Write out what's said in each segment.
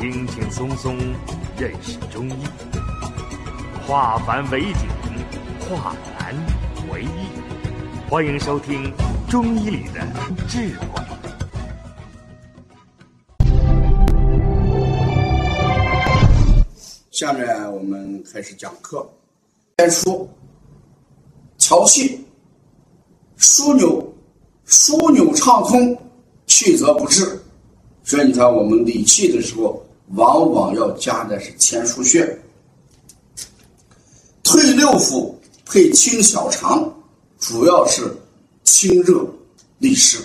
轻轻松松认识中医，化繁为简，化难为易。欢迎收听《中医里的智慧》。下面我们开始讲课。先说调气，枢纽，枢纽畅通，气则不滞。所以你看，我们理气的时候，往往要加的是前腧穴。退六腑配清小肠，主要是清热利湿。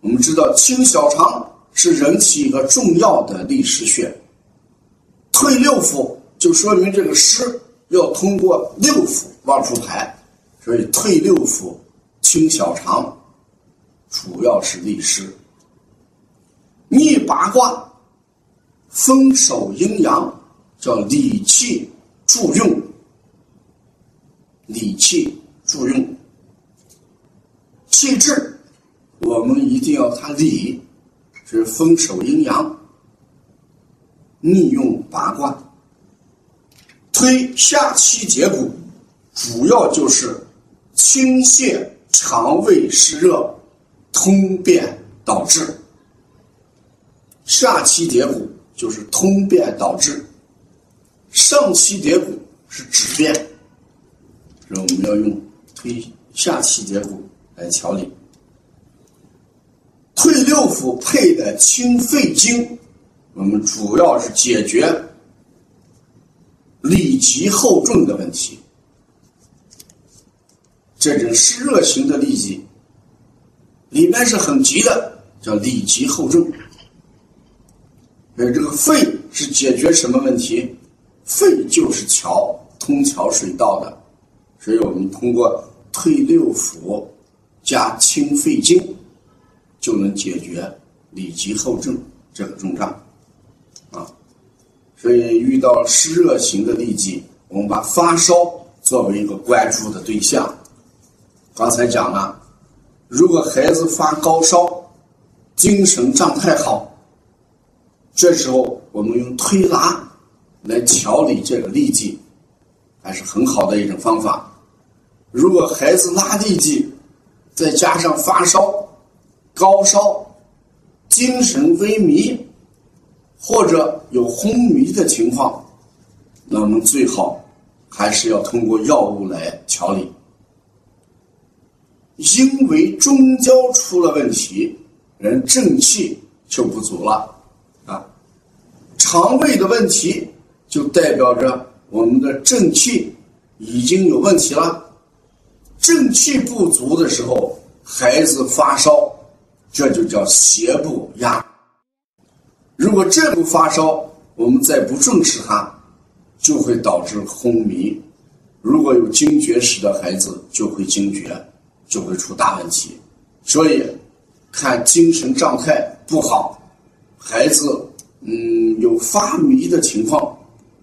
我们知道，清小肠是人体一个重要的利湿穴。退六腑就说明这个湿要通过六腑往出排，所以退六腑、清小肠，主要是利湿。逆八卦，丰收阴阳，叫理气助用。理气助用，气滞，我们一定要它理，是丰收阴阳。逆用八卦，推下气结骨，主要就是清泻肠胃湿热，通便导致。下气叠骨就是通便导致，上气叠骨是止便，所以我们要用推下气叠骨来调理。退六腑配的清肺经，我们主要是解决里急后重的问题。这种湿热型的痢疾，里面是很急的，叫里急后重。呃，这个肺是解决什么问题？肺就是桥，通桥水道的，所以我们通过退六腑加清肺经，就能解决里急后重这个重障啊。所以遇到湿热型的痢疾，我们把发烧作为一个关注的对象。刚才讲了，如果孩子发高烧，精神状态好。这时候，我们用推拿来调理这个痢疾，还是很好的一种方法。如果孩子拉痢疾，再加上发烧、高烧、精神萎靡，或者有昏迷的情况，那我们最好还是要通过药物来调理。因为中焦出了问题，人正气就不足了。肠胃的问题，就代表着我们的正气已经有问题了。正气不足的时候，孩子发烧，这就叫邪不压。如果这不发烧，我们再不重视它，就会导致昏迷。如果有惊厥史的孩子，就会惊厥，就会出大问题。所以，看精神状态不好，孩子。嗯，有发迷的情况，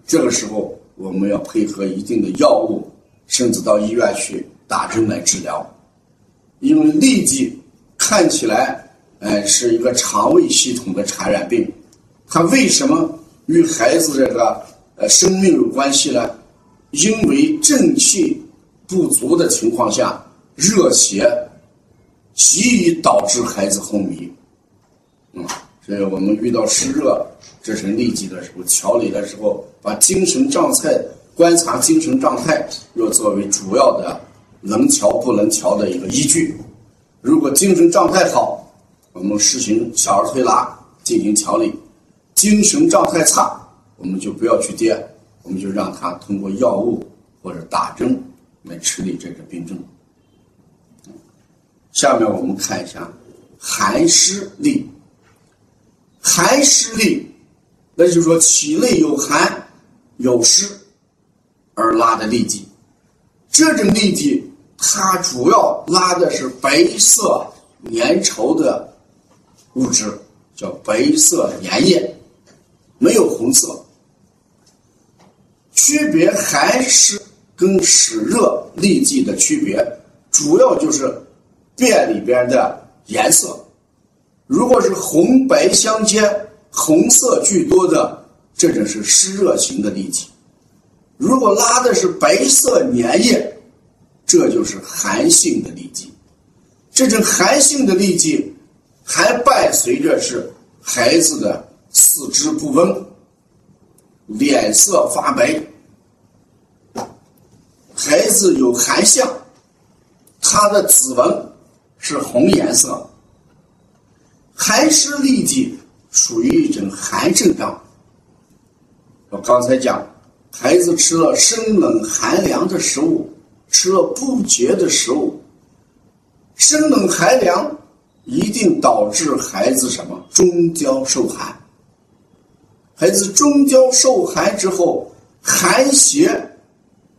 这个时候我们要配合一定的药物，甚至到医院去打针来治疗。因为痢疾看起来，哎，是一个肠胃系统的传染病，它为什么与孩子这个呃生命有关系呢？因为正气不足的情况下，热邪极易导致孩子昏迷。嗯，所以我们遇到湿热。这是痢疾的时候，调理的时候，把精神状态观察精神状态，要作为主要的能调不能调的一个依据。如果精神状态好，我们实行小儿推拿进行调理；精神状态差，我们就不要去掂，我们就让他通过药物或者打针来处理这个病症。下面我们看一下寒湿痢，寒湿痢。那就是说，体内有寒有湿而拉的痢疾，这种痢疾它主要拉的是白色粘稠的物质，叫白色粘液，没有红色。区别寒湿跟湿热痢疾的区别，主要就是便里边的颜色，如果是红白相间。红色居多的，这种是湿热型的痢疾；如果拉的是白色粘液，这就是寒性的痢疾。这种寒性的痢疾还伴随着是孩子的四肢不温、脸色发白，孩子有寒象，他的指纹是红颜色。寒湿痢疾属于一种寒症状。我刚才讲，孩子吃了生冷寒凉的食物，吃了不洁的食物，生冷寒凉一定导致孩子什么中焦受寒。孩子中焦受寒之后，寒邪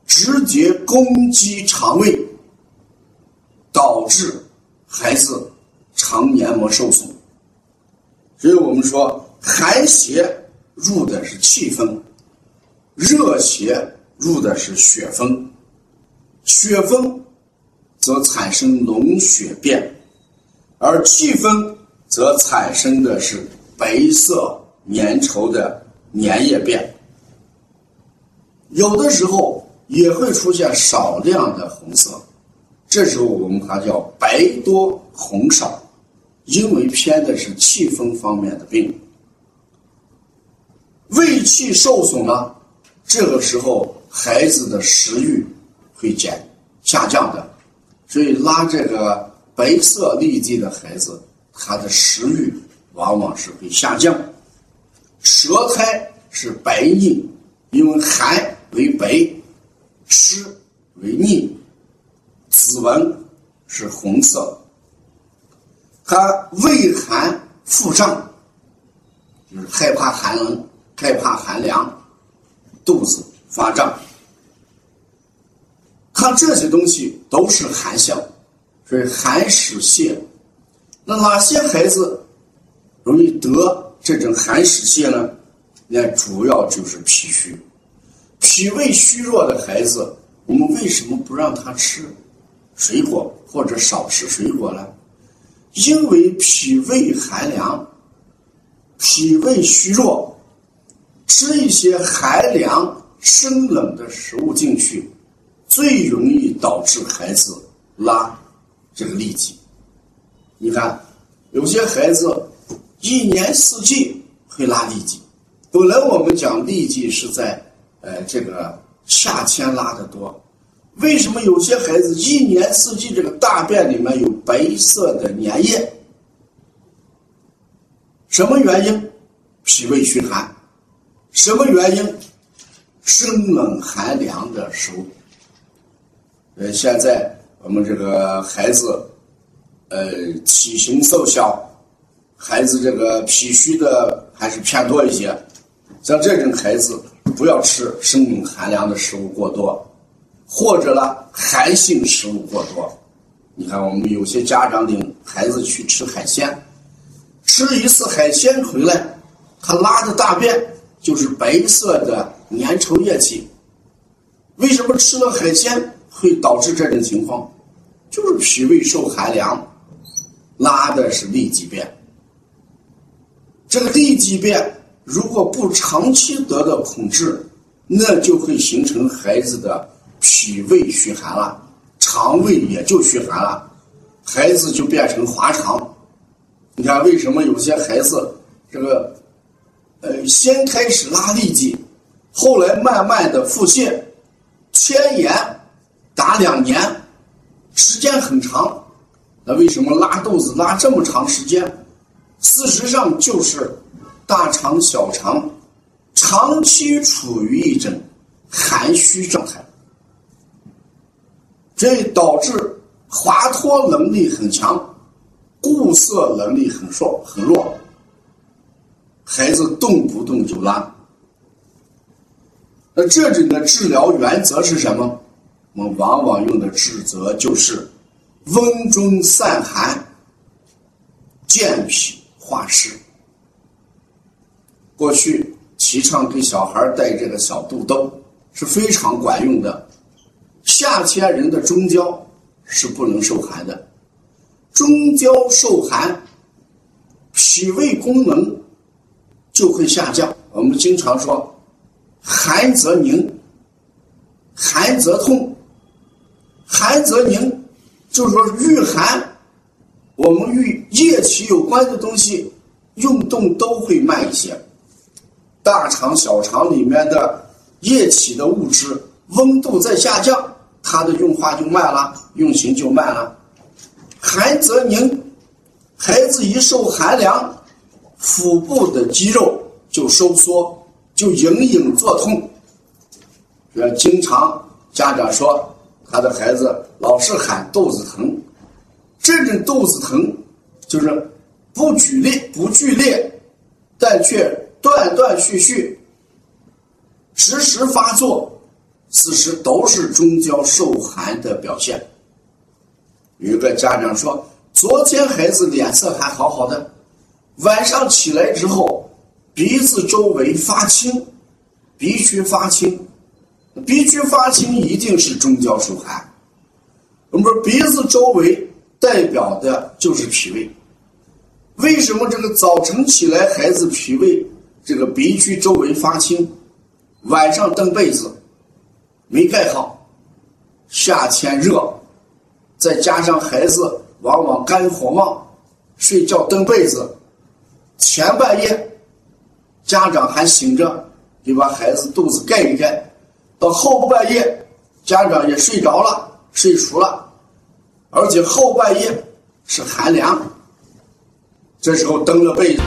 直接攻击肠胃，导致孩子肠黏膜受损。所以我们说，寒邪入的是气风，热邪入的是血风，血风则产生脓血便，而气风则产生的是白色粘稠的粘液便。有的时候也会出现少量的红色，这时候我们它叫白多红少。因为偏的是气风方面的病，胃气受损了，这个时候孩子的食欲会减下降的，所以拉这个白色痢疾的孩子，他的食欲往往是会下降，舌苔是白腻，因为寒为白，湿为腻，子纹是红色。他畏寒腹胀，就是害怕寒冷、害怕寒凉，肚子发胀。看这些东西都是寒象，所以寒湿泻。那哪些孩子容易得这种寒湿泻呢？那主要就是脾虚、脾胃虚弱的孩子。我们为什么不让他吃水果或者少吃水果呢？因为脾胃寒凉，脾胃虚弱，吃一些寒凉生冷的食物进去，最容易导致孩子拉这个痢疾。你看，有些孩子一年四季会拉痢疾。本来我们讲痢疾是在呃这个夏天拉的多。为什么有些孩子一年四季这个大便里面有白色的粘液？什么原因？脾胃虚寒。什么原因？生冷寒凉的食物。呃，现在我们这个孩子，呃，体型瘦小，孩子这个脾虚的还是偏多一些。像这种孩子，不要吃生冷寒凉的食物过多。或者呢，寒性食物过多，你看我们有些家长领孩子去吃海鲜，吃一次海鲜回来，他拉的大便就是白色的粘稠液体。为什么吃了海鲜会导致这种情况？就是脾胃受寒凉，拉的是痢疾便。这个痢疾便如果不长期得到控制，那就会形成孩子的。脾胃虚寒了，肠胃也就虚寒了，孩子就变成滑肠。你看，为什么有些孩子这个，呃，先开始拉痢疾，后来慢慢的腹泻、迁延，达两年，时间很长。那为什么拉肚子拉这么长时间？事实上就是大肠、小肠长期处于一种寒虚状态。这导致滑脱能力很强，固涩能力很弱很弱，孩子动不动就拉。那这里的治疗原则是什么？我们往往用的治则就是温中散寒、健脾化湿。过去提倡给小孩带这个小肚兜是非常管用的。夏天人的中焦是不能受寒的，中焦受寒，脾胃功能就会下降。我们经常说，寒则凝，寒则痛，寒则凝，就是说御寒，我们与液体有关的东西运动都会慢一些。大肠、小肠里面的液体的物质温度在下降，它的运化就慢了，运行就慢了。寒则凝，孩子一受寒凉，腹部的肌肉就收缩，就隐隐作痛。呃，经常家长说他的孩子老是喊肚子疼，这种肚子疼就是不剧烈、不剧烈，但却。断断续续，时时发作，此时都是中焦受寒的表现。有个家长说：“昨天孩子脸色还好好的，晚上起来之后，鼻子周围发青，鼻区发青，鼻区发青一定是中焦受寒。我们说鼻子周围代表的就是脾胃，为什么这个早晨起来孩子脾胃？”这个鼻区周围发青，晚上蹬被子没盖好，夏天热，再加上孩子往往肝火旺，睡觉蹬被子，前半夜家长还醒着，就把孩子肚子盖一盖，到后半夜家长也睡着了，睡熟了，而且后半夜是寒凉，这时候蹬了被子。